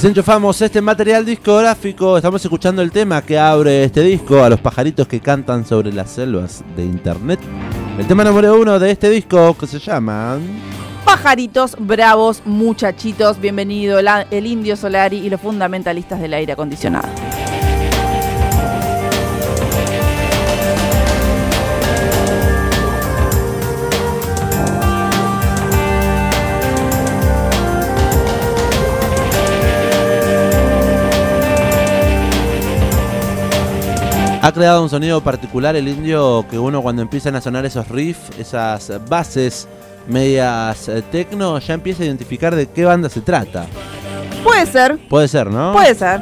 Así enchufamos este material discográfico. Estamos escuchando el tema que abre este disco a los pajaritos que cantan sobre las selvas de internet. El tema número uno de este disco que se llama. Pajaritos, bravos, muchachitos, bienvenido el Indio Solari y los fundamentalistas del aire acondicionado. Ha creado un sonido particular el indio que uno cuando empiezan a sonar esos riffs, esas bases medias eh, tecno, ya empieza a identificar de qué banda se trata. Puede ser, Puede ser, ¿no? puede ser.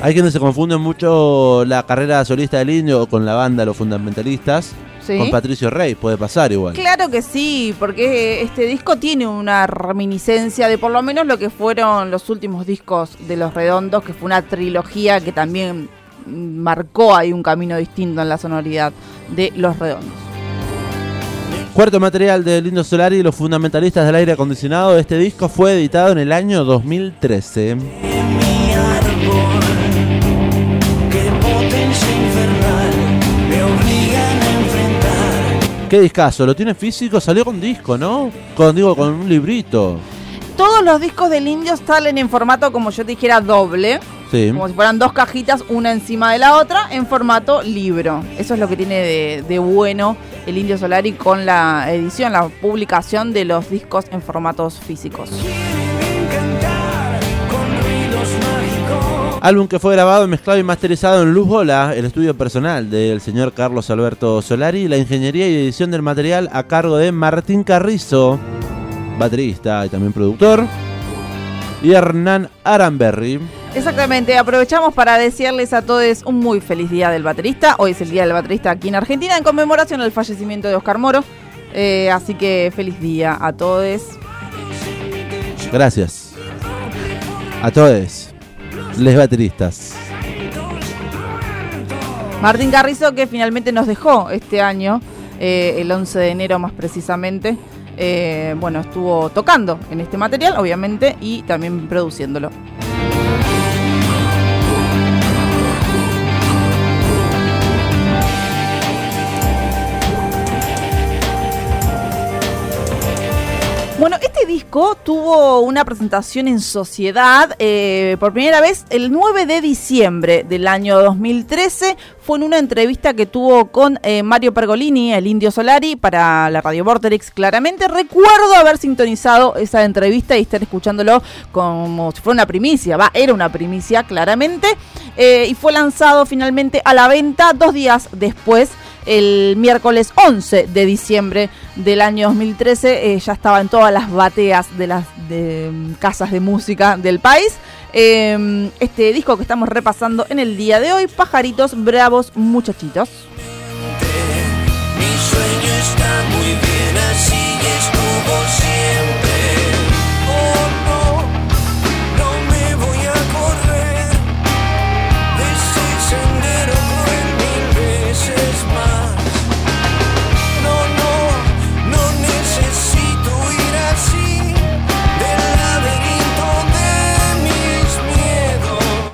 Hay quienes se confunden mucho la carrera solista del indio con la banda Los Fundamentalistas. Sí. Con Patricio Rey, puede pasar igual. Claro que sí, porque este disco tiene una reminiscencia de por lo menos lo que fueron los últimos discos de Los Redondos, que fue una trilogía que también marcó ahí un camino distinto en la sonoridad de Los Redondos. Cuarto material del Indio Solari y los fundamentalistas del aire acondicionado. Este disco fue editado en el año 2013. mi árbol. Qué potencia infernal me obligan a enfrentar. Qué discazo, lo tiene físico, salió con disco, ¿no? Con digo, con un librito. Todos los discos del Indio salen en formato, como yo te dijera, doble. Sí. Como si fueran dos cajitas, una encima de la otra, en formato libro. Eso es lo que tiene de, de bueno el Indio Solari con la edición, la publicación de los discos en formatos físicos. Álbum que fue grabado, mezclado y masterizado en Luz Bola, el estudio personal del señor Carlos Alberto Solari. La ingeniería y edición del material a cargo de Martín Carrizo, baterista y también productor. Y Hernán Aramberry. Exactamente, aprovechamos para desearles a todos un muy feliz día del baterista. Hoy es el día del baterista aquí en Argentina en conmemoración al fallecimiento de Oscar Moro. Eh, así que feliz día a todos. Gracias. A todos. Les bateristas. Martín Carrizo que finalmente nos dejó este año, eh, el 11 de enero más precisamente. Eh, bueno, estuvo tocando en este material, obviamente, y también produciéndolo. Bueno, este disco tuvo una presentación en sociedad eh, por primera vez el 9 de diciembre del año 2013. Fue en una entrevista que tuvo con eh, Mario Pergolini, el Indio Solari, para la Radio Vorterix, claramente. Recuerdo haber sintonizado esa entrevista y estar escuchándolo como si fuera una primicia. Va, era una primicia, claramente. Eh, y fue lanzado finalmente a la venta dos días después el miércoles 11 de diciembre del año 2013 eh, ya estaba en todas las bateas de las mm, casas de música del país. Eh, este disco que estamos repasando en el día de hoy, Pajaritos Bravos Muchachitos. Mi sueño está muy bien así estuvo siempre.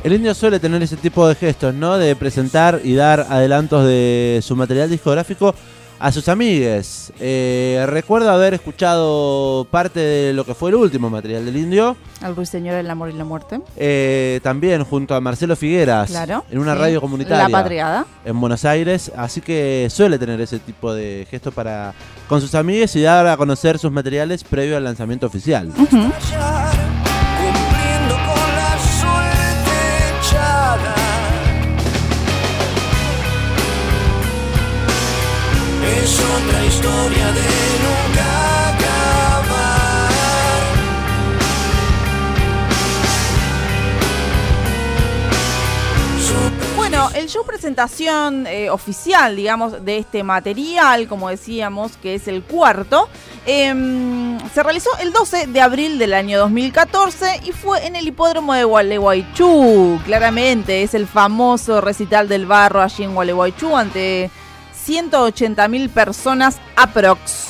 El indio suele tener ese tipo de gestos, ¿no? De presentar y dar adelantos de su material discográfico a sus amigues. Eh, recuerdo haber escuchado parte de lo que fue el último material del indio. El ruiseñor, el amor y la muerte. eh, también junto a Marcelo Figueras. Claro. En una sí. radio comunitaria. La Patriada. En Buenos Aires. Así que suele tener ese tipo de gestos para con sus amigues y dar a conocer sus materiales previo al lanzamiento oficial. otra historia de nunca acabar. Bueno, el show presentación eh, oficial, digamos, de este material, como decíamos, que es el cuarto, em, se realizó el 12 de abril del año 2014 y fue en el hipódromo de Gualeguaychú. Claramente, es el famoso recital del barro allí en Gualeguaychú ante 180 mil personas aprox.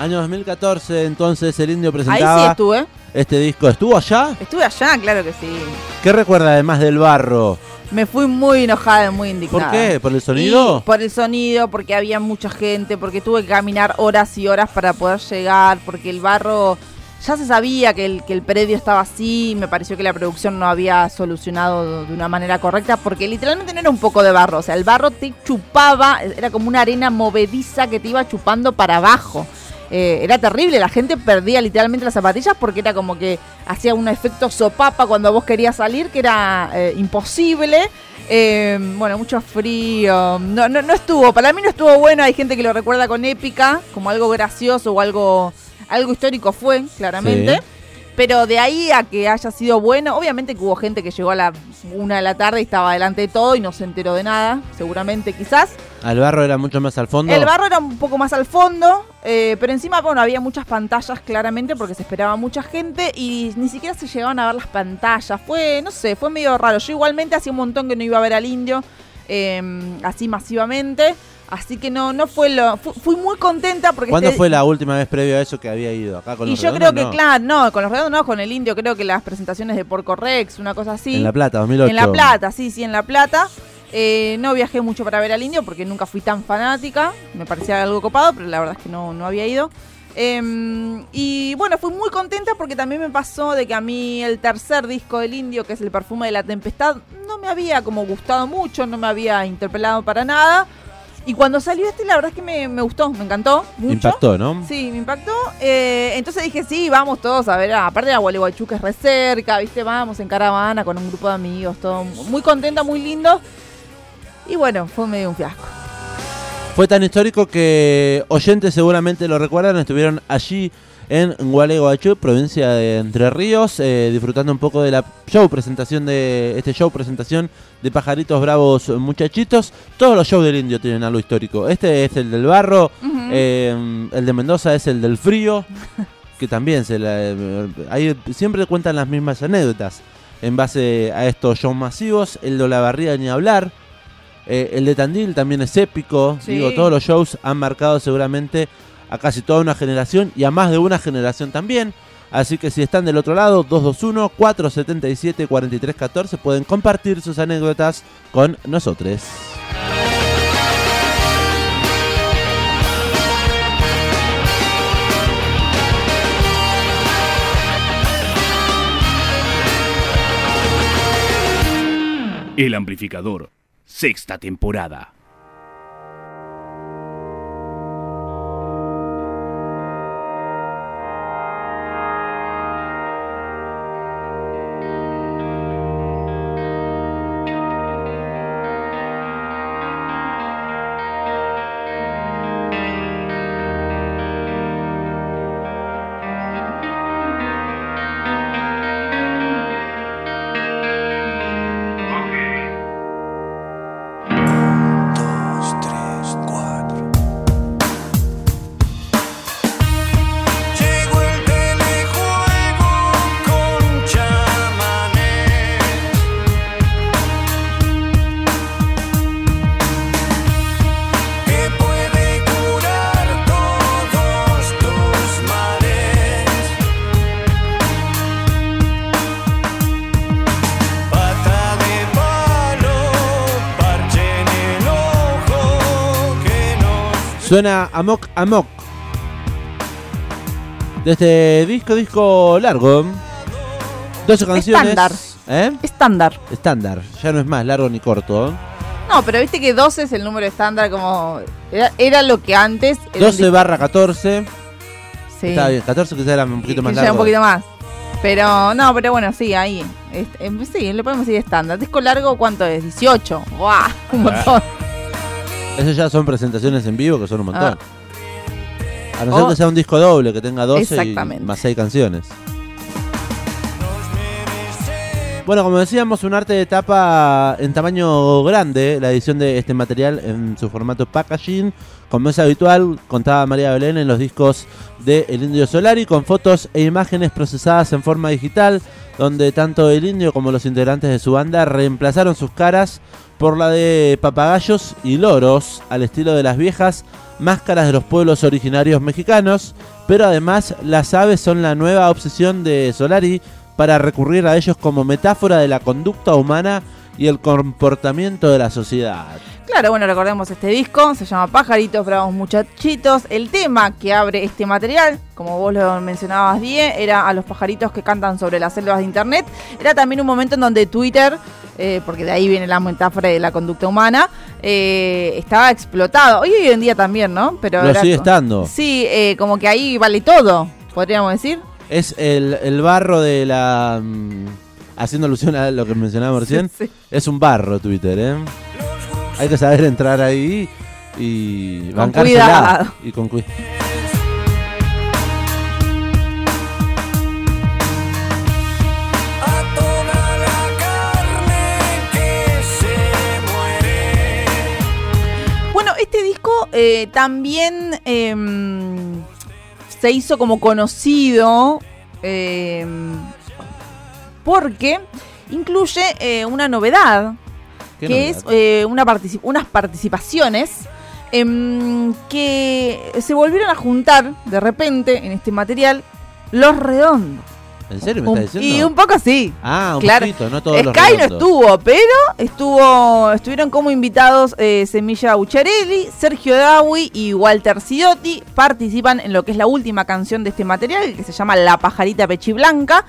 Año 2014, entonces el indio Ahí sí presentaba estuve. este disco. ¿Estuvo allá? Estuve allá, claro que sí. ¿Qué recuerda además del barro? Me fui muy enojada, muy indignada. ¿Por qué? ¿Por el sonido? Y por el sonido, porque había mucha gente, porque tuve que caminar horas y horas para poder llegar, porque el barro ya se sabía que el, que el predio estaba así, me pareció que la producción no había solucionado de una manera correcta, porque literalmente no era un poco de barro, o sea, el barro te chupaba, era como una arena movediza que te iba chupando para abajo. Eh, era terrible, la gente perdía literalmente las zapatillas porque era como que hacía un efecto sopapa cuando vos querías salir, que era eh, imposible. Eh, bueno, mucho frío. No, no, no estuvo, para mí no estuvo bueno. Hay gente que lo recuerda con épica, como algo gracioso o algo, algo histórico fue, claramente. Sí. Pero de ahí a que haya sido bueno, obviamente que hubo gente que llegó a la una de la tarde y estaba delante de todo y no se enteró de nada, seguramente quizás. ¿Al barro era mucho más al fondo? El barro era un poco más al fondo, eh, pero encima, bueno, había muchas pantallas claramente porque se esperaba mucha gente y ni siquiera se llegaban a ver las pantallas. Fue, no sé, fue medio raro. Yo igualmente hacía un montón que no iba a ver al indio eh, así masivamente. Así que no, no fue lo. fu- fui muy contenta porque. ¿Cuándo este- fue la última vez previo a eso que había ido? ¿Acá con Y los yo creo que, No. claro, no, con los redondos no, con el indio, creo que las presentaciones de Porco Rex, una cosa así. En La Plata, 2008. En La Plata, sí, sí, en La Plata. Eh, no viajé mucho para ver al indio porque nunca fui tan fanática. Me parecía algo copado, pero la verdad es que no, no había ido. Em, y bueno, fui muy contenta porque también me pasó de que a mí el tercer disco del indio, que es el perfume de la tempestad, no me había como gustado mucho, no me había interpelado para nada. Y cuando salió este, la verdad es que me, me gustó, me encantó mucho. Impactó, ¿no? Sí, me impactó. Eh, entonces dije, sí, vamos todos a ver. ah, Aparte de Gualeguaychú, que es re cerca, ¿viste? Vamos en caravana con un grupo de amigos, todo muy contenta, muy lindo. Y bueno, fue medio un fiasco. Fue tan histórico que oyentes seguramente lo recuerdan, estuvieron allí en Gualeguaychú, provincia de Entre Ríos, eh, disfrutando un poco de la show presentación de este show presentación de pajaritos bravos muchachitos. Todos los shows del indio tienen algo histórico. Este es el del barro, eh, el de Mendoza es el del frío, que también se la, eh, ahí siempre cuentan las mismas anécdotas en base a estos shows masivos. El de la barriga ni hablar. Eh, el de Tandil también es épico. Sí. Digo, todos los shows han marcado seguramente a casi toda una generación y a más de una generación también. Así que si están del otro lado, 221-477-4314, pueden compartir sus anécdotas con nosotros. El amplificador, sexta temporada. Suena Amok Amok. De este disco, disco largo. 12 canciones. Estándar. ¿Eh? Estándar. Estándar. Ya no es más largo ni corto. No, pero viste que 12 es el número estándar, como. Era, era lo que antes. era un 12 disco- barra 14. Sí. Está bien, 14 quizás era un poquito más largo. un poquito más. Pero, no, pero bueno, sí, ahí. Este, em, sí, le podemos decir estándar. Disco largo, ¿cuánto es? 18. ¡Guau! Un montón. Esas ya son presentaciones en vivo que son un montón. Ah. A no ser O- que sea un disco doble que tenga 12 y más 6 canciones. Bueno, como decíamos, un arte de tapa en tamaño grande, la edición de este material en su formato packaging. Como es habitual, contaba María Belén en los discos de El Indio Solari, con fotos e imágenes procesadas en forma digital, donde tanto el indio como los integrantes de su banda reemplazaron sus caras por la de papagayos y loros, al estilo de las viejas máscaras de los pueblos originarios mexicanos, pero además las aves son la nueva obsesión de Solari para recurrir a ellos como metáfora de la conducta humana y el comportamiento de la sociedad. Claro, bueno, recordemos este disco, se llama Pajaritos Bravos Muchachitos. El tema que abre este material, como vos lo mencionabas, Die, era a los pajaritos que cantan sobre las selvas de Internet. Era también un momento en donde Twitter, eh, porque de ahí viene la metáfora de la conducta humana, eh, estaba explotado. Hoy, hoy en día también, ¿no? Pero Lo era sigue estando. Sí, eh, como que ahí vale todo, podríamos decir. Es el, el barro de la... mm, haciendo alusión a lo que mencionábamos recién. Sí. Es un barro Twitter, ¿eh? Hay que saber entrar ahí y Con bancársela. cuidado. Y con cuidado. a toda la carne que se muere. Bueno, este disco eh, también em, se hizo como conocido em, porque incluye eh, una novedad, ¿Qué que novedad? es eh, una partici- unas participaciones em, que se volvieron a juntar de repente en este material los redondos. ¿En serio me Un- estás y diciendo? un poco así. Ah, un claro. poquito, no todos los Sky no redondos. estuvo, pero estuvo, estuvieron como invitados eh, Semilla Ucciarelli, Sergio Dawi y Walter Sidotti. Participan en lo que es la última canción de este material, que se llama La pajarita pechiblanca,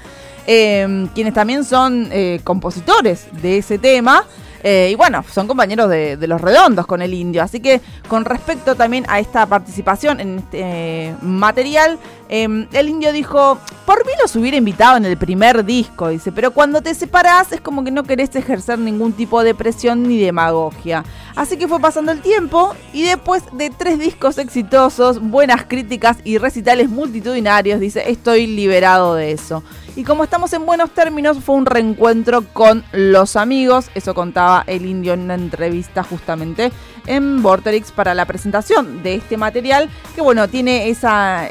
eh, quienes también son eh, compositores de ese tema. Eh, y bueno, son compañeros de, de los redondos con el indio. Así que con respecto también a esta participación en este eh, material, eh, el indio dijo, por mí los hubiera invitado en el primer disco, dice, pero cuando te separás es como que no querés ejercer ningún tipo de presión ni demagogia. Así que fue pasando el tiempo y después de tres discos exitosos, buenas críticas y recitales multitudinarios, dice, estoy liberado de eso. Y como estamos en buenos términos, fue un reencuentro con los amigos. Eso contaba el indio en una entrevista justamente en Vorterix para la presentación de este material. Que bueno, tiene esa,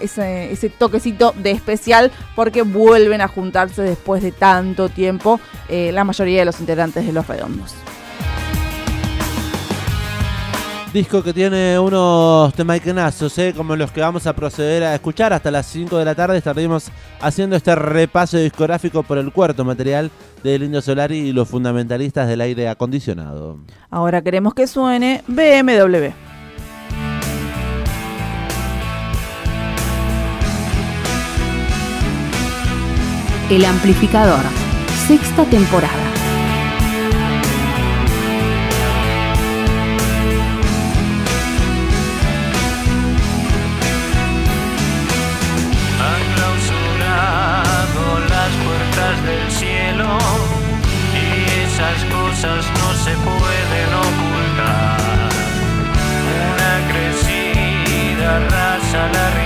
ese toquecito de especial porque vuelven a juntarse después de tanto tiempo eh, la mayoría de los integrantes de Los Redondos. Disco que tiene unos temaikenazos, ¿eh? como los que vamos a proceder a escuchar hasta las 5 de la tarde. Estaremos haciendo este repaso discográfico por el cuarto material del Indio Solari y los fundamentalistas del aire acondicionado. Ahora queremos que suene BMW. El amplificador. Sexta temporada. Han clausurado las puertas del cielo y esas cosas no se pueden ocultar. Una crecida raza la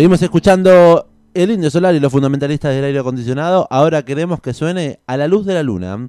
Seguimos escuchando El Indio Solar y los fundamentalistas del aire acondicionado. Ahora queremos que suene a la luz de la luna.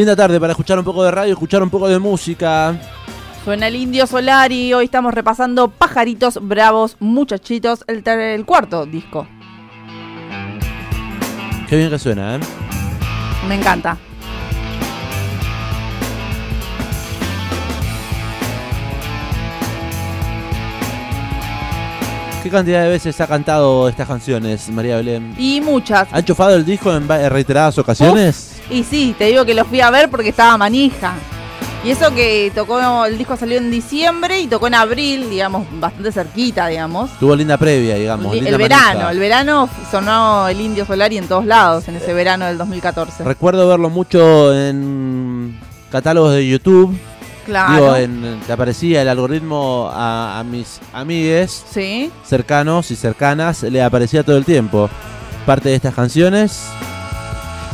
Linda tarde para escuchar un poco de radio, escuchar un poco de música. Suena el Indio Solari. Hoy estamos repasando Pajaritos Bravos Muchachitos, el, el cuarto disco. Qué bien que suena, ¿eh? Me encanta. ¿Qué cantidad de veces ha cantado estas canciones, María Belén? Y muchas. ¿Ha enchufado el disco en reiteradas ocasiones? Y sí, te digo que lo fui a ver porque estaba manija. Y eso que tocó, el disco salió en diciembre y tocó en abril, digamos, bastante cerquita, digamos. Tuvo linda previa, digamos. el linda verano, manija. el verano sonó el Indio Solari en todos lados en ese verano del 2014. Recuerdo verlo mucho en catálogos de YouTube. Claro. Digo, en, que aparecía el algoritmo a, a mis amigues Sí. cercanos y cercanas, le aparecía todo el tiempo. Parte de estas canciones.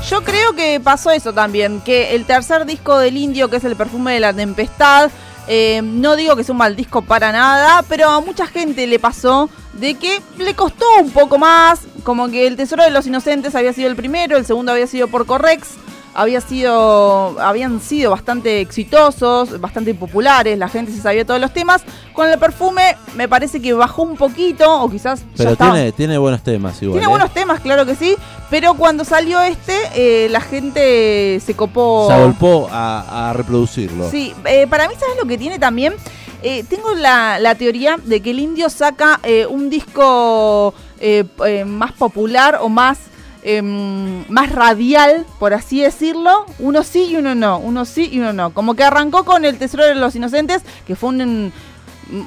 Yo creo que pasó eso también, que el tercer disco del indio, que es el perfume de la tempestad, eh, no digo que es un mal disco para nada, pero a mucha gente le pasó de que le costó un poco más, como que el Tesoro de los Inocentes había sido el primero, el segundo había sido por Correx, había sido, habían sido bastante exitosos, bastante populares, la gente se sabía todos los temas. Con el perfume me parece que bajó un poquito, o quizás ya Pero estaba tiene, tiene buenos temas igual. tiene ¿eh? buenos temas, claro que sí, pero cuando salió este, eh, la gente se copó. Se agolpó a, a reproducirlo. Sí, eh, para mí, ¿sabes lo que tiene también? Eh, tengo la, la teoría de que el indio saca eh, un disco eh, más popular o más, em, más radial, por así decirlo. Uno sí y uno no, uno sí y uno no. Como que arrancó con El Tesoro de los Inocentes, que fue un-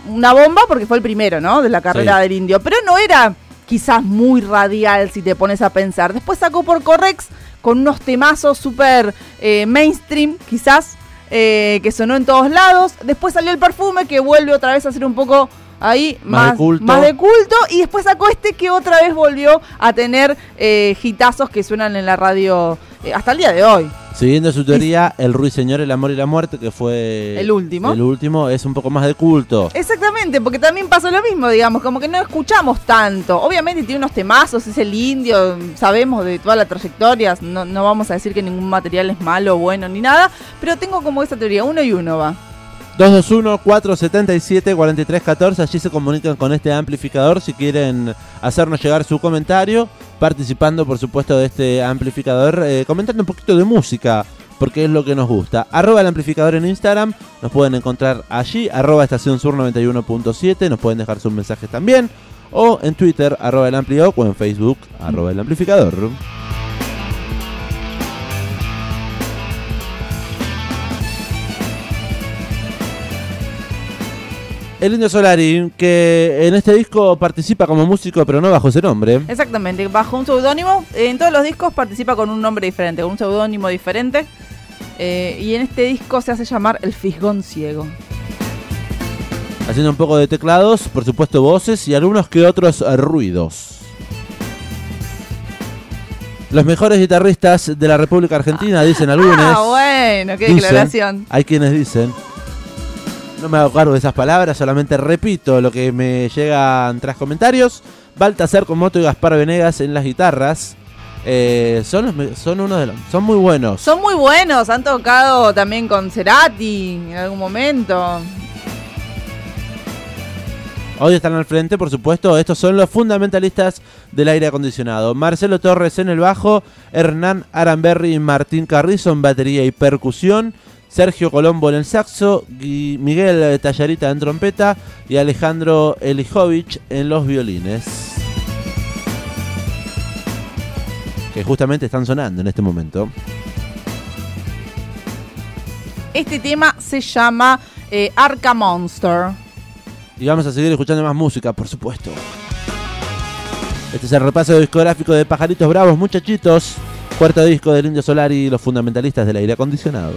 una bomba porque fue el primero, ¿no? De la carrera Sí. del indio. Pero no era quizás muy radial si te pones a pensar. Después sacó por Correx con unos temazos súper eh, mainstream, quizás, eh, que sonó en todos lados. Después salió el perfume que vuelve otra vez a ser un poco ahí Más más, de culto. más de culto. Y después sacó este que otra vez volvió a tener eh, hitazos que suenan en la radio eh, hasta el día de hoy. Siguiendo su teoría, El Ruiseñor, El Amor y la Muerte, que fue El último. El último es un poco más de culto. Exactamente, porque también pasó lo mismo, digamos, como que no escuchamos tanto. Obviamente tiene unos temazos, es el indio, sabemos de toda la trayectoria, no, no vamos a decir que ningún material es malo, bueno, ni nada, pero tengo como esa teoría, uno y uno va. 221-477-4314, allí se comunican con este amplificador si quieren hacernos llegar su comentario, participando por supuesto de este amplificador, eh, comentando un poquito de música, porque es lo que nos gusta. Arroba el amplificador en Instagram, nos pueden encontrar allí, arroba estación sur 91.7, nos pueden dejar sus mensajes también, o en Twitter, arroba el amplio, o en Facebook, arroba el amplificador. El Indio Solari, que en este disco participa como músico, pero no bajo ese nombre. Exactamente, bajo un seudónimo, en todos los discos participa con un nombre diferente, con un seudónimo diferente, eh, y en este disco se hace llamar El Fisgón Ciego. Haciendo un poco de teclados, por supuesto voces y algunos que otros ruidos. Los mejores guitarristas de la República Argentina, dicen algunos. Ah, bueno, qué Dicen, declaración. Hay quienes dicen. No me hago cargo de esas palabras, solamente repito lo que me llegan tras comentarios. Baltasar con Moto y Gaspar Venegas en las guitarras. Eh, son, los son uno de los. Son muy buenos. Son muy buenos, han tocado también con Cerati en algún momento. Hoy están al frente, por supuesto. Estos son los fundamentalistas del aire acondicionado. Marcelo Torres en el bajo, Hernán Aramberri y Martín Carrizo en batería y percusión, Sergio Colombo en el saxo, Miguel Tallarita en trompeta y Alejandro Elijovich en los violines. Que justamente están sonando en este momento. Este tema se llama eh, Arca Monster. Y vamos a seguir escuchando más música, por supuesto. Este es el repaso discográfico de Pajaritos Bravos, muchachitos. Cuarto disco del Indio Solar y los fundamentalistas del aire acondicionado.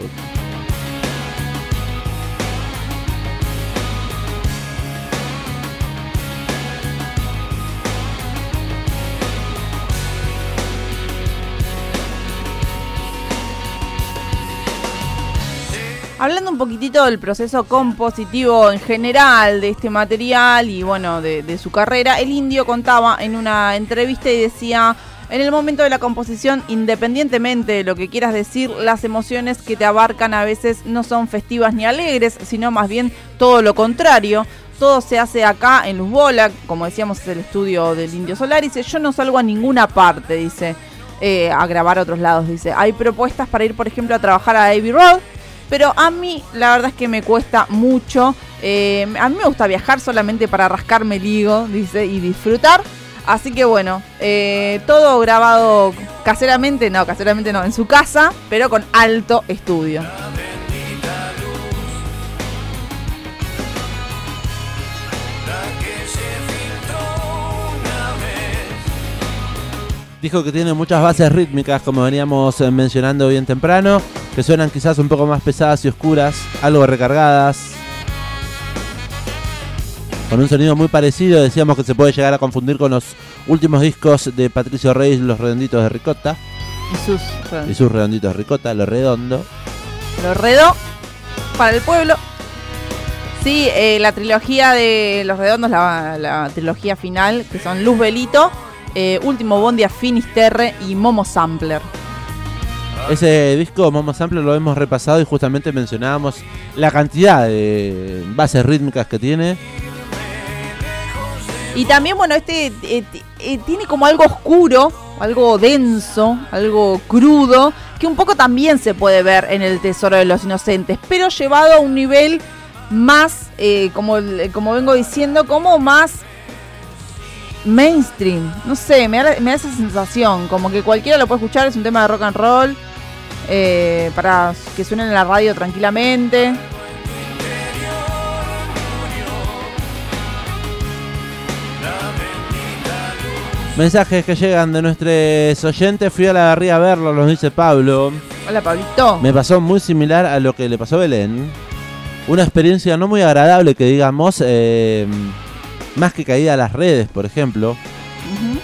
Un poquitito del proceso compositivo en general de este material y bueno, de, su carrera, el indio contaba en una entrevista y decía, en el momento de la composición, independientemente de lo que quieras decir, las emociones que te abarcan a veces no son festivas ni alegres, sino más bien todo lo contrario. Todo se hace acá en Luz Bola, como decíamos es el estudio del Indio Solar, dice, yo no salgo a ninguna parte, dice, eh, a grabar a otros lados, dice, hay propuestas para ir, por ejemplo, a trabajar a Abbey Road, pero a mí la verdad es que me cuesta mucho. Eh, a mí me gusta viajar solamente para rascarme el higo, dice, y disfrutar. Así que bueno, eh, todo grabado caseramente, no, caseramente no, en su casa, pero con alto estudio. Dijo que tiene muchas bases rítmicas, como veníamos eh, mencionando bien temprano, que suenan quizás un poco más pesadas y oscuras, algo recargadas. Con un sonido muy parecido, decíamos que se puede llegar a confundir con los últimos discos de Patricio Reyes, Los Redonditos de Ricota, Y sus y sus Redonditos de Ricota, Lo Redondo. Lo redó para el pueblo. Sí, eh, la trilogía de Los Redondos, la, la trilogía final, que son Luz Velito, eh, Último Bondi a Finisterre y Momo Sampler. Ese disco, Momo Sample, lo hemos repasado y justamente mencionábamos la cantidad de bases rítmicas que tiene. Y también, bueno, este eh, eh, tiene como algo oscuro, algo denso, algo crudo, que un poco también se puede ver en el Tesoro de los Inocentes, pero llevado a un nivel más, eh, como, como vengo diciendo, como más mainstream. No sé, me da, me da esa sensación, como que cualquiera lo puede escuchar, es un tema de rock and roll, eh, para que suene en la radio tranquilamente. Mensajes que llegan de nuestros oyentes. Fui a la barría a verlo, nos dice Pablo. Hola, Pablito. Me pasó muy similar a lo que le pasó a Belén. Una experiencia no muy agradable que digamos, eh, más que caída a las redes, por ejemplo,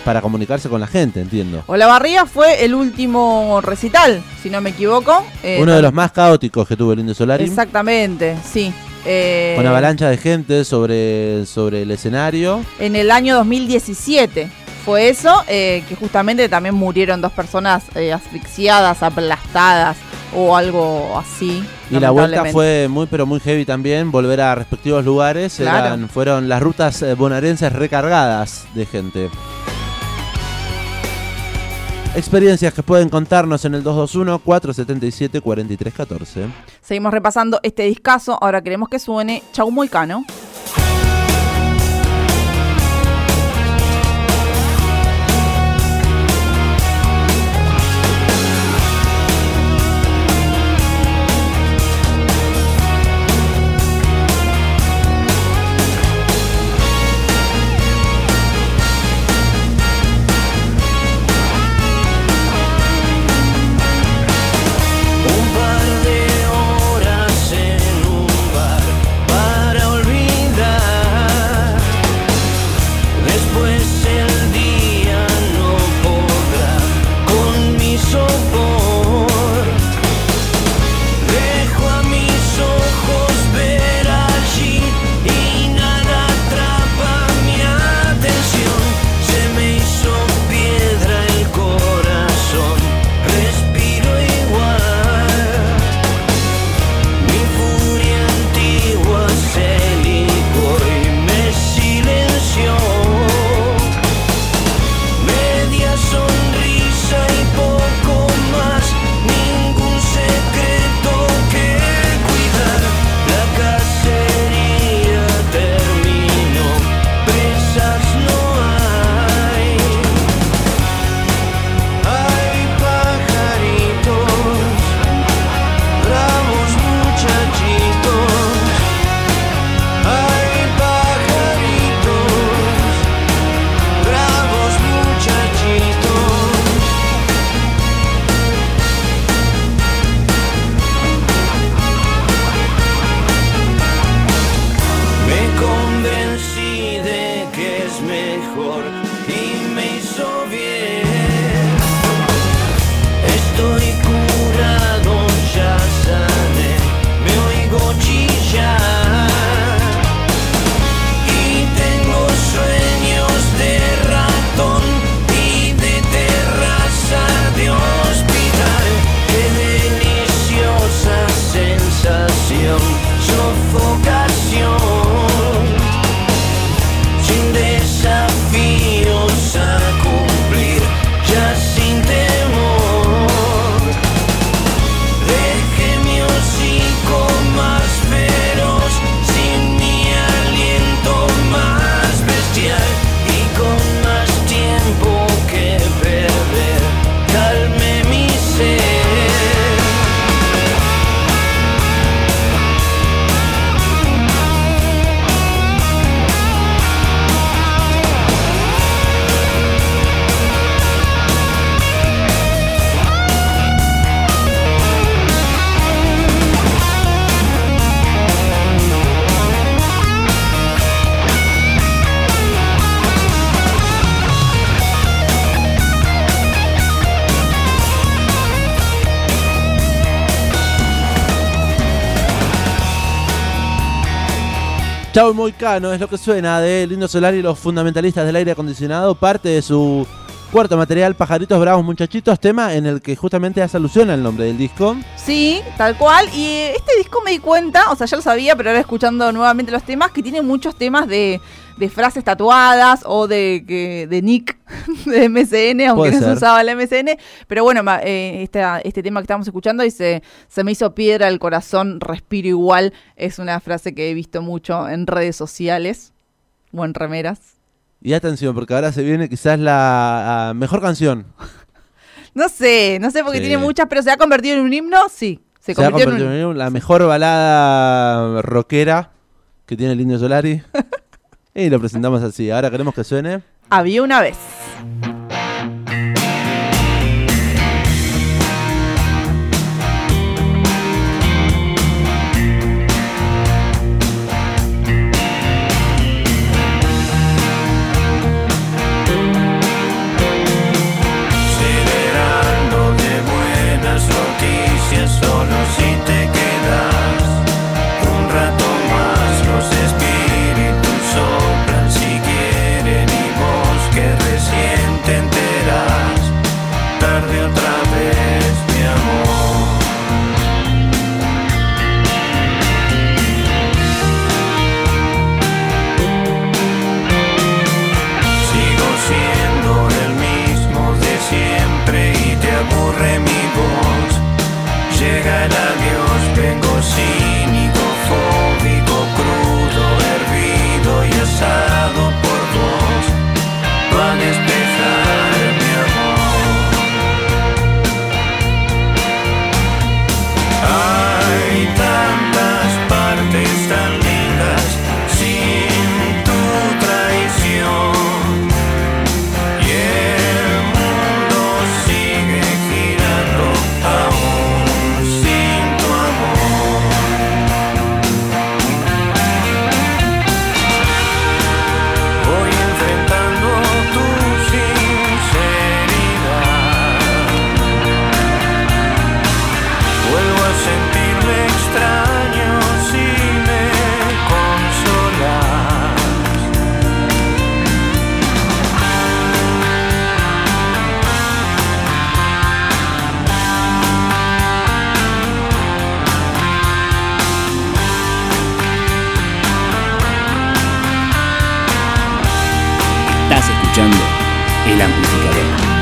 para comunicarse con la gente, entiendo. Olavarría fue el último recital, si no me equivoco. Eh, Uno de los más caóticos que tuvo el Indio Solari. Exactamente, sí. Eh, Con avalancha de gente sobre, sobre el escenario. En el año 2017 fue eso, eh, que justamente también murieron dos personas eh, asfixiadas, aplastadas o algo así. Y la vuelta fue muy pero muy heavy también, volver a respectivos lugares. Claro. Eran, fueron las rutas eh, bonaerenses recargadas de gente. Experiencias que pueden contarnos en el 221-477-4314. Seguimos repasando este discazo, ahora queremos que suene Chau Moicano. Chau Moicano es lo que suena de Lindo Solar y los fundamentalistas del aire acondicionado, parte de su cuarto material, Pajaritos Bravos Muchachitos, tema en el que justamente hace alusión al nombre del disco. Sí, tal cual. Y este disco me di cuenta, o sea, ya lo sabía, pero ahora escuchando nuevamente los temas, que tiene muchos temas de, de frases tatuadas o de, que, de Nick de MSN, aunque Puede no se ser. usaba el MSN. Pero bueno, ma- eh, esta- este tema que estamos escuchando dice, se me hizo piedra el corazón, respiro igual. Es una frase que he visto mucho en redes sociales o en remeras. Y atención, porque ahora se viene quizás la ah, mejor canción. No sé, no sé porque Sí. tiene muchas, pero se ha convertido en un himno, sí. Se, Se, ha convirtió, convertido en un... en la mejor balada rockera que tiene el Indio Solari. y lo presentamos así. Ahora queremos que suene. Había una vez. Yeah.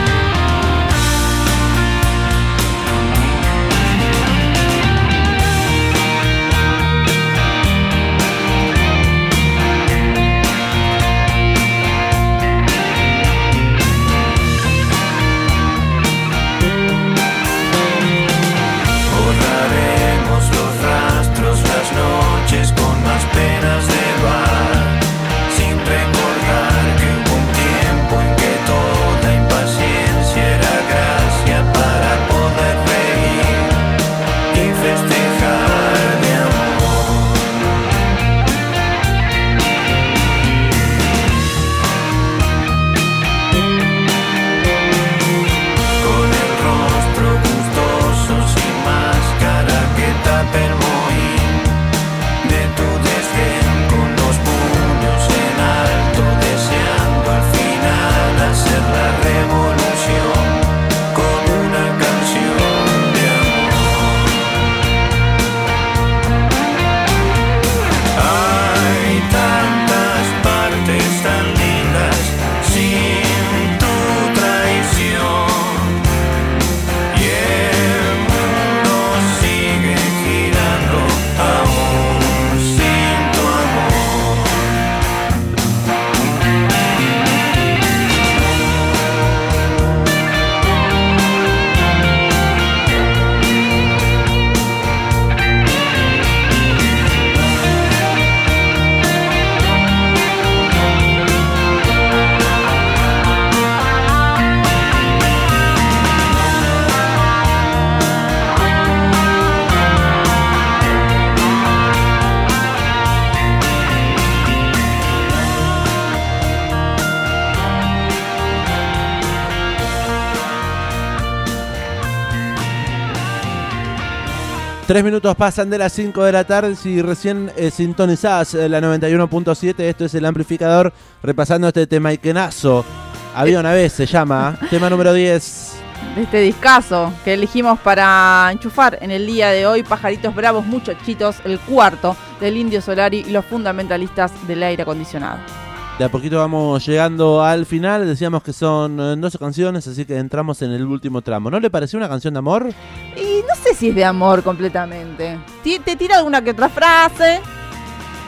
Tres minutos pasan de las 5 de la tarde. Si recién eh, sintonizás eh, la 91.7, esto es el amplificador repasando este tema Ikenazo. Había una vez, se llama. tema número 10. de este discazo que elegimos para enchufar en el día de hoy, Pajaritos Bravos Muchachitos, el cuarto del Indio Solari y los fundamentalistas del aire acondicionado. De a poquito vamos llegando al final. Decíamos que son eh, 12 canciones, así que entramos en el último tramo. ¿No le pareció una canción de amor? Y no sé si es de amor completamente. Te tira alguna que otra frase,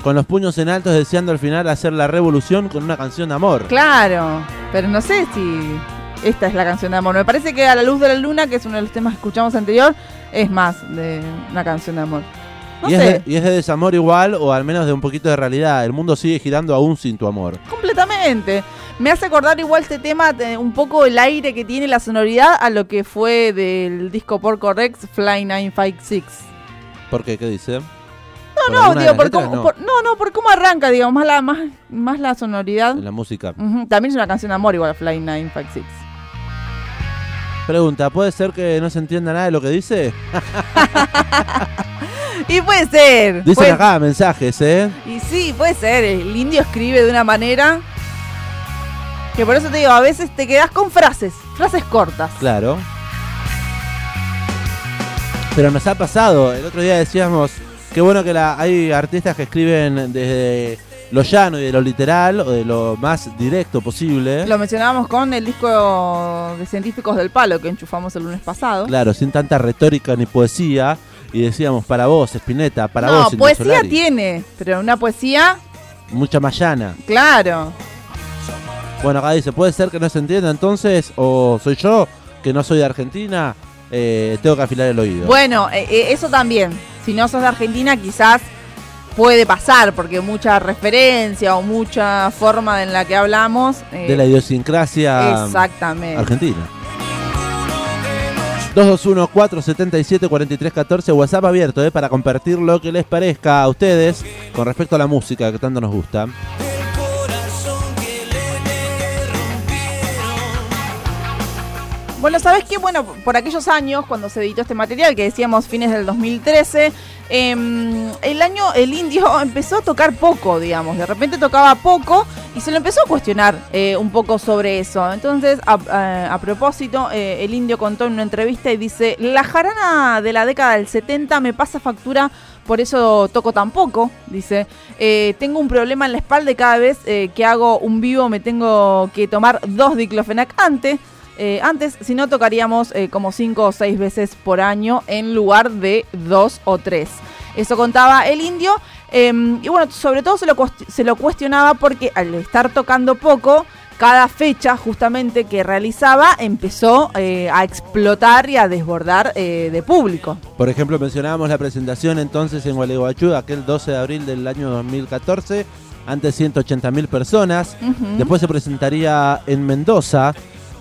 Con los puños en altos deseando al final hacer la revolución con una canción de amor. claro, pero no sé si esta es la canción de amor. Me parece que A la luz de la luna, que es uno de los temas que escuchamos anterior, es más de una canción de amor. No y, es de, y es de desamor igual, o al menos de un poquito de realidad. El mundo sigue girando aún sin tu amor. completamente. Me hace acordar igual este tema, un poco el aire que tiene la sonoridad a lo que fue del disco Porco Rex Fly 956. ¿Por qué? ¿Qué dice? No, ¿Por no, digo, por cómo, No. por- no, no, por cómo arranca, digamos, más la, más, más la sonoridad. La música. También es una canción de amor igual Fly 956. Pregunta, ¿puede ser que no se entienda nada de lo que dice? Y puede ser. Dicen puede- acá mensajes, ¿eh? Y sí, puede ser. El indio escribe de una manera que por eso te digo, a veces te quedas con frases, frases cortas. Claro. Pero nos ha pasado. El otro día decíamos, qué bueno que la, hay artistas que escriben desde lo llano y de lo literal o de lo más directo posible. Lo mencionábamos con el disco de Científicos del Palo que enchufamos el lunes pasado. Claro, sin tanta retórica ni poesía. Y decíamos, para vos, Spinetta, para no, vos, Indio poesía Solari. tiene, pero una poesía, Mucha más llana. claro. Bueno, acá dice, puede ser que no se entienda entonces, o soy yo, que no soy de Argentina, eh, tengo que afilar el oído. Bueno, eh, eh, eso también. Si no sos de Argentina, quizás puede pasar, porque mucha referencia o mucha forma en la que hablamos. eh, de la idiosincrasia Exactamente. argentina. 221-477-4314, WhatsApp abierto eh, para compartir lo que les parezca a ustedes con respecto a la música que tanto nos gusta. Bueno, ¿sabes qué? Bueno, por aquellos años, cuando se editó este material, que decíamos fines del 2013, em, el año, el indio empezó a tocar poco, digamos. De repente tocaba poco y se lo empezó a cuestionar eh, un poco sobre eso. Entonces, a, propósito, eh, el indio contó en una entrevista y dice, la jarana de la década del 70 me pasa factura por eso toco tan poco, dice. Eh, tengo un problema en la espalda y cada vez eh, que hago un vivo me tengo que tomar dos diclofenac antes. Eh, antes, si no, tocaríamos eh, como cinco o seis veces por año en lugar de dos o tres. Eso contaba el indio. eh, y bueno, sobre todo se lo, se lo cuestionaba porque al estar tocando poco, cada fecha justamente que realizaba empezó eh, a explotar y a desbordar eh, de público. Por ejemplo, mencionábamos la presentación entonces en Gualeguaychú, aquel 12 de abril del año 2014, ante 180.000 personas. Ujú. Después se presentaría en Mendoza,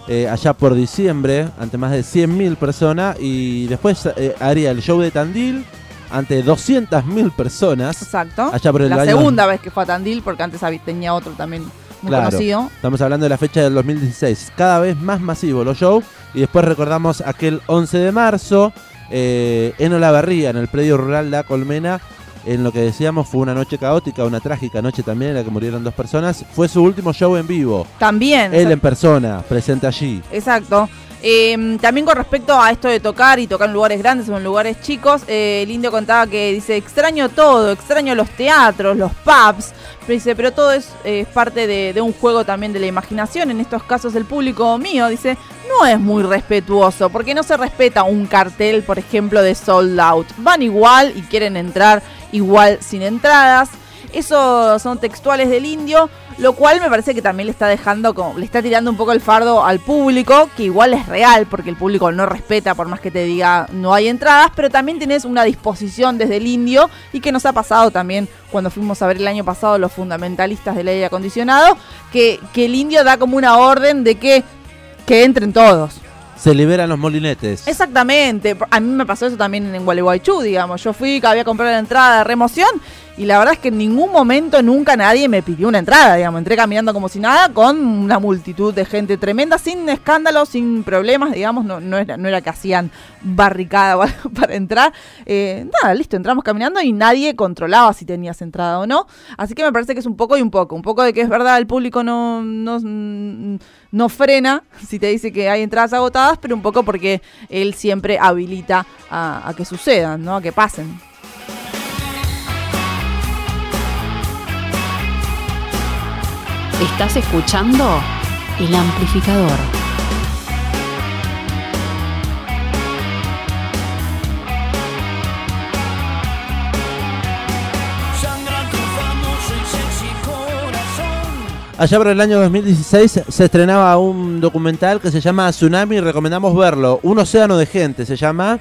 eh, allá por diciembre, ante más de 100.000 personas. Y después eh, haría el show de Tandil ante 200.000 personas. Exacto. Allá por el la año- segunda vez que fue a Tandil, porque antes había- tenía otro también muy Claro. conocido. Estamos hablando de la fecha del 2016. Cada vez más masivo los shows. Y después recordamos aquel 11 de marzo eh, en Olavarría, en el predio rural La Colmena. En lo que decíamos fue una noche caótica, una trágica noche también en la que murieron dos personas. Fue su último show en vivo. También. Él en persona, presente allí. Exacto. Eh, también con respecto a esto de tocar y tocar en lugares grandes o en lugares chicos, eh, el indio contaba que dice, extraño todo, extraño los teatros, los pubs, pero dice, pero todo es, eh, es parte de, de un juego también de la imaginación, en estos casos el público mío, dice, no es muy respetuoso, porque no se respeta un cartel, por ejemplo, de sold out, van igual y quieren entrar igual sin entradas. Esos son textuales del indio, lo cual me parece que también le está dejando, como, le está tirando un poco el fardo al público, que igual es real, porque el público no respeta por más que te diga no hay entradas, pero también tenés una disposición desde el indio y que nos ha pasado también cuando fuimos a ver el año pasado los fundamentalistas del aire acondicionado, que, que el indio da como una orden de que, que entren todos. Se liberan los molinetes. Exactamente, a mí me pasó eso también en Gualeguaychú, digamos. Yo fui, había comprado la entrada de remoción y la verdad es que en ningún momento nunca nadie me pidió una entrada, digamos, entré caminando como si nada con una multitud de gente tremenda, sin escándalos, sin problemas, digamos, no, no, era, no era que hacían barricada para entrar, Eh, nada, listo, entramos caminando y nadie controlaba si tenías entrada o no, así que me parece que es un poco y un poco, un poco de que es verdad, el público no, no, no frena si te dice que hay entradas agotadas, pero un poco porque él siempre habilita a, a que sucedan, ¿no? A que pasen. Estás escuchando El Amplificador. Sangra tu famoso y sexy corazón. Allá por el año 2016 se estrenaba un documental que se llama Tsunami, recomendamos verlo. Un océano de gente se llama,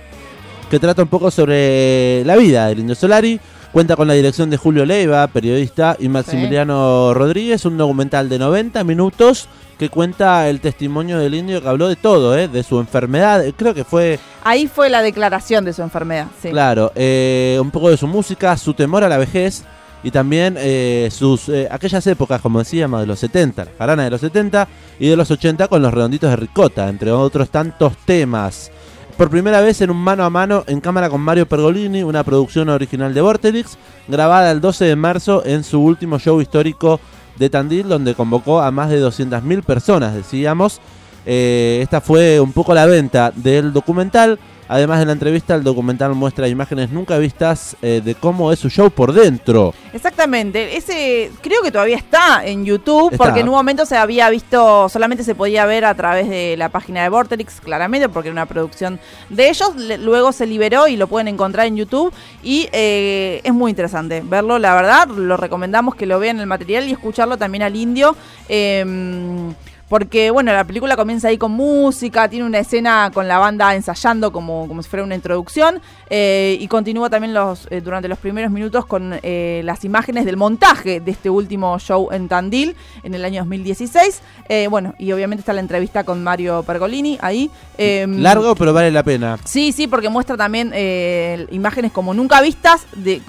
que trata un poco sobre la vida del Indio Solari. Cuenta con la dirección de Julio Leiva, periodista, y Maximiliano Rodríguez, un documental de 90 minutos que cuenta el testimonio del indio que habló de todo, ¿eh? de su enfermedad. Creo que fue Ahí fue la declaración de su enfermedad. Sí. Claro, eh, un poco de su música, su temor a la vejez y también eh, sus eh, aquellas épocas, como decíamos, de los 70, la jarana de los 70 y de los 80 con los redonditos de ricota, entre otros tantos temas. Por primera vez en un mano a mano en cámara con Mario Pergolini, una producción original de Vorterix, grabada el 12 de marzo en su último show histórico de Tandil, donde convocó a más de 200.000 personas, decíamos. Eh, esta fue un poco la venta del documental. Además de la entrevista, el documental muestra imágenes nunca vistas eh, de cómo es su show por dentro. Exactamente. Ese creo que todavía está en YouTube, Está. porque en un momento se había visto, solamente se podía ver a través de la página de Vorterix, claramente, porque era una producción de ellos. Luego se liberó y lo pueden encontrar en YouTube. Y eh, es muy interesante verlo, la verdad. Lo recomendamos que lo vean el material y escucharlo también al indio. Em, porque, bueno, la película comienza ahí con música, tiene una escena con la banda ensayando como, como si fuera una introducción, eh, y continúa también los, eh, durante los primeros minutos con eh, las imágenes del montaje de este último show en Tandil en el año 2016. Eh, bueno, y obviamente está la entrevista con Mario Pergolini ahí. em, Largo, pero vale la pena. Sí, sí, porque muestra también eh, imágenes como nunca vistas de,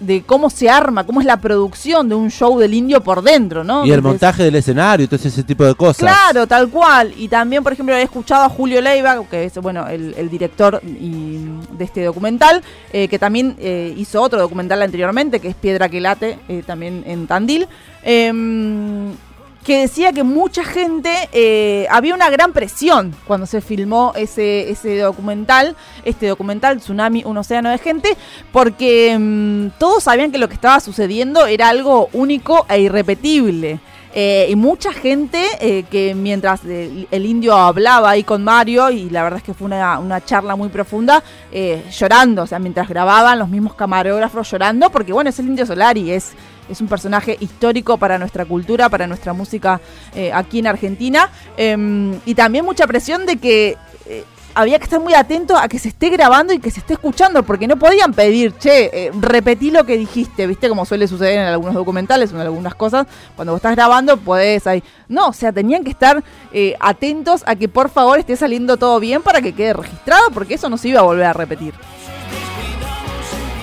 de cómo se arma, cómo es la producción de un show del indio por dentro, ¿no? Y el montaje del escenario y todo ese tipo de cosas. Claro, tal cual. Y también, por ejemplo, he escuchado a Julio Leiva, que es bueno el, el director y- de este documental, eh, que también eh, hizo otro documental anteriormente, que es Piedra que late, eh, también en Tandil. Que decía que mucha gente, eh, había una gran presión cuando se filmó ese, ese documental, este documental Tsunami, un océano de gente, porque mm, todos sabían que lo que estaba sucediendo era algo único e irrepetible. Eh, y mucha gente eh, que mientras el, indio hablaba ahí con Mario, y la verdad es que fue una, una charla muy profunda, llorando, o sea, mientras grababan los mismos camarógrafos llorando, porque bueno, es el indio Solari, es, es un personaje histórico para nuestra cultura, para nuestra música eh, aquí en Argentina, Em, y también mucha presión de que... eh, había que estar muy atento a que se esté grabando y que se esté escuchando, porque no podían pedir, che, eh, repetí lo que dijiste, ¿viste? Como suele suceder en algunos documentales o en algunas cosas, cuando vos estás grabando podés ahí. No, o sea, tenían que estar atentos a que por favor esté saliendo todo bien para que quede registrado, porque eso no se iba a volver a repetir.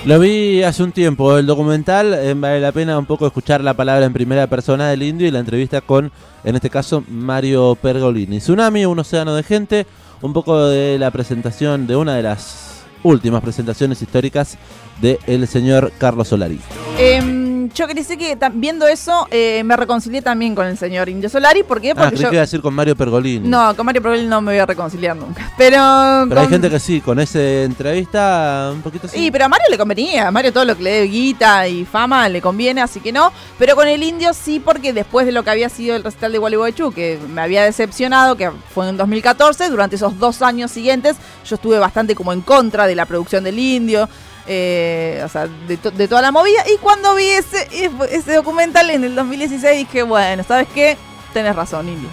Lo vi hace un tiempo, el documental, eh, vale la pena un poco escuchar la palabra en primera persona del indio y la entrevista con, en este caso, Mario Pergolini. Tsunami, un océano de gente, un poco de la presentación de una de las últimas presentaciones históricas del señor Carlos Solari. Em, yo quería decir que viendo eso eh, me reconcilié también con el señor Indio Solari, ¿por qué? Ah, Porque creí yo... que iba a decir con Mario Pergolini. No, con Mario Pergolini no me voy a reconciliar nunca. Pero, Pero hay gente que sí, con esa entrevista un poquito así. Sí, pero a Mario le convenía. A Mario todo lo que le dé guita y fama le conviene, así que no. Pero con el indio sí, porque después de lo que había sido el recital de Wally Boychu, que me había decepcionado, que fue en 2014, durante esos dos años siguientes, yo estuve bastante como en contra de la producción del indio. Eh, o sea, de, to- de toda la movida. Y cuando vi ese, ese documental en el 2016 dije, bueno, ¿sabes qué? Tenés razón, indio.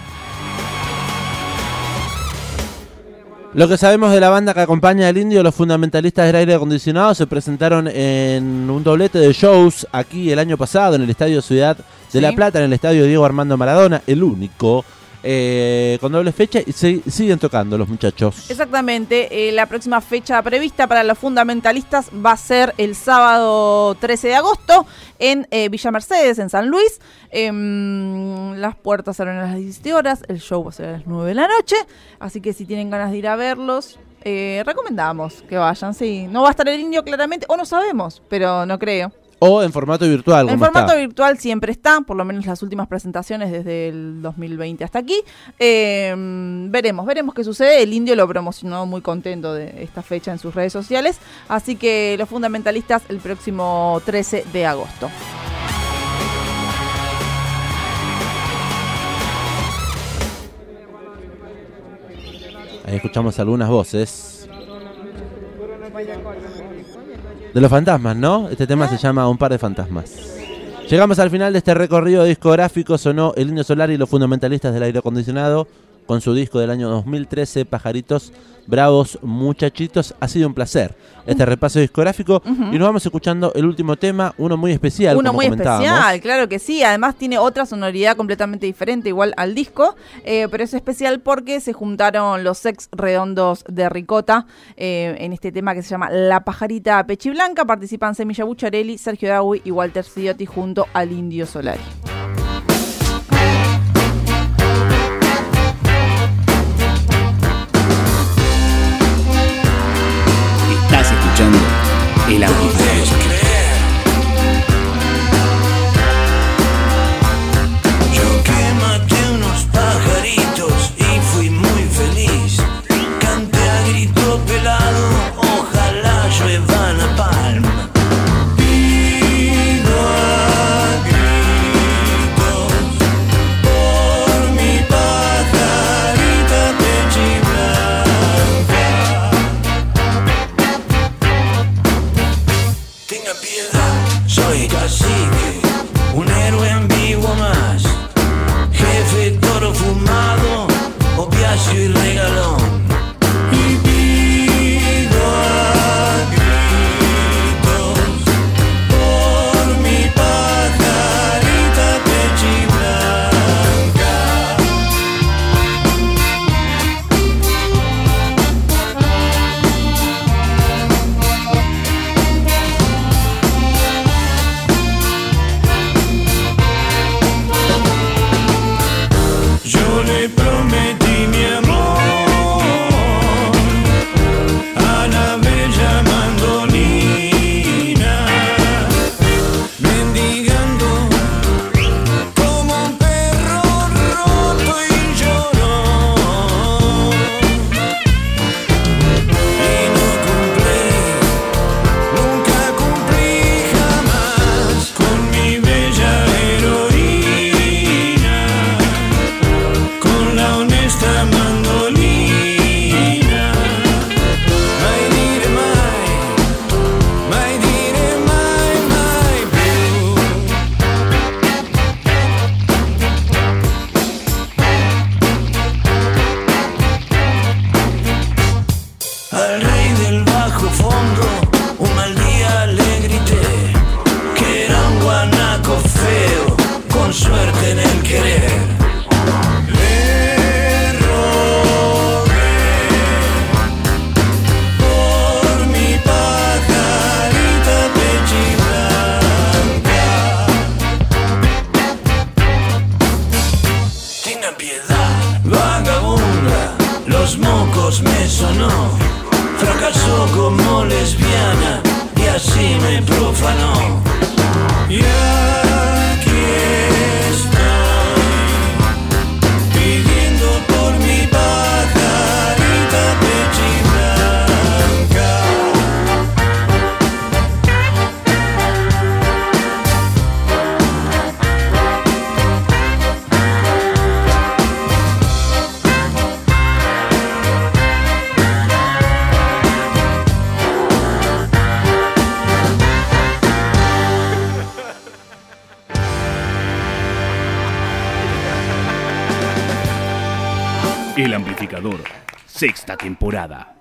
Lo que sabemos de la banda que acompaña al indio, los fundamentalistas del aire acondicionado, se presentaron en un doblete de shows aquí el año pasado en el Estadio Ciudad de Sí. La Plata, en el Estadio Diego Armando Maradona, el único eh, con doble fecha y siguen tocando los muchachos. Exactamente, eh, la próxima fecha prevista para los fundamentalistas va a ser el sábado 13 de agosto en eh, Villa Mercedes, en San Luis. Em, las puertas abren a las 17 horas, el show va a ser a las 9 de la noche, así que si tienen ganas de ir a verlos, eh, recomendamos que vayan. Sí, no va a estar el indio claramente, o no sabemos, pero no creo. O en formato virtual, En formato está. virtual siempre está, por lo menos las últimas presentaciones desde el 2020 hasta aquí. Eh, veremos, veremos qué sucede. El indio lo promocionó muy contento de esta fecha en sus redes sociales. Así que los fundamentalistas el próximo 13 de agosto. Ahí escuchamos algunas voces. De los fantasmas, ¿no? Este tema se llama Un par de fantasmas. Llegamos al final de este recorrido discográfico. Sonó El Indio Solar y los fundamentalistas del aire acondicionado con su disco del año 2013, Pajaritos Bravos Muchachitos. Ha sido un placer este repaso discográfico y nos vamos escuchando el último tema, uno muy especial. Uno como muy especial, claro que sí. Además tiene otra sonoridad completamente diferente, igual al disco. eh, pero es especial porque se juntaron los sex redondos de Ricota eh, en este tema que se llama La Pajarita Pechiblanca. Participan Semilla Bucharelli, Sergio Dawi y Walter Ciotti junto al Indio Solari. Sexta temporada.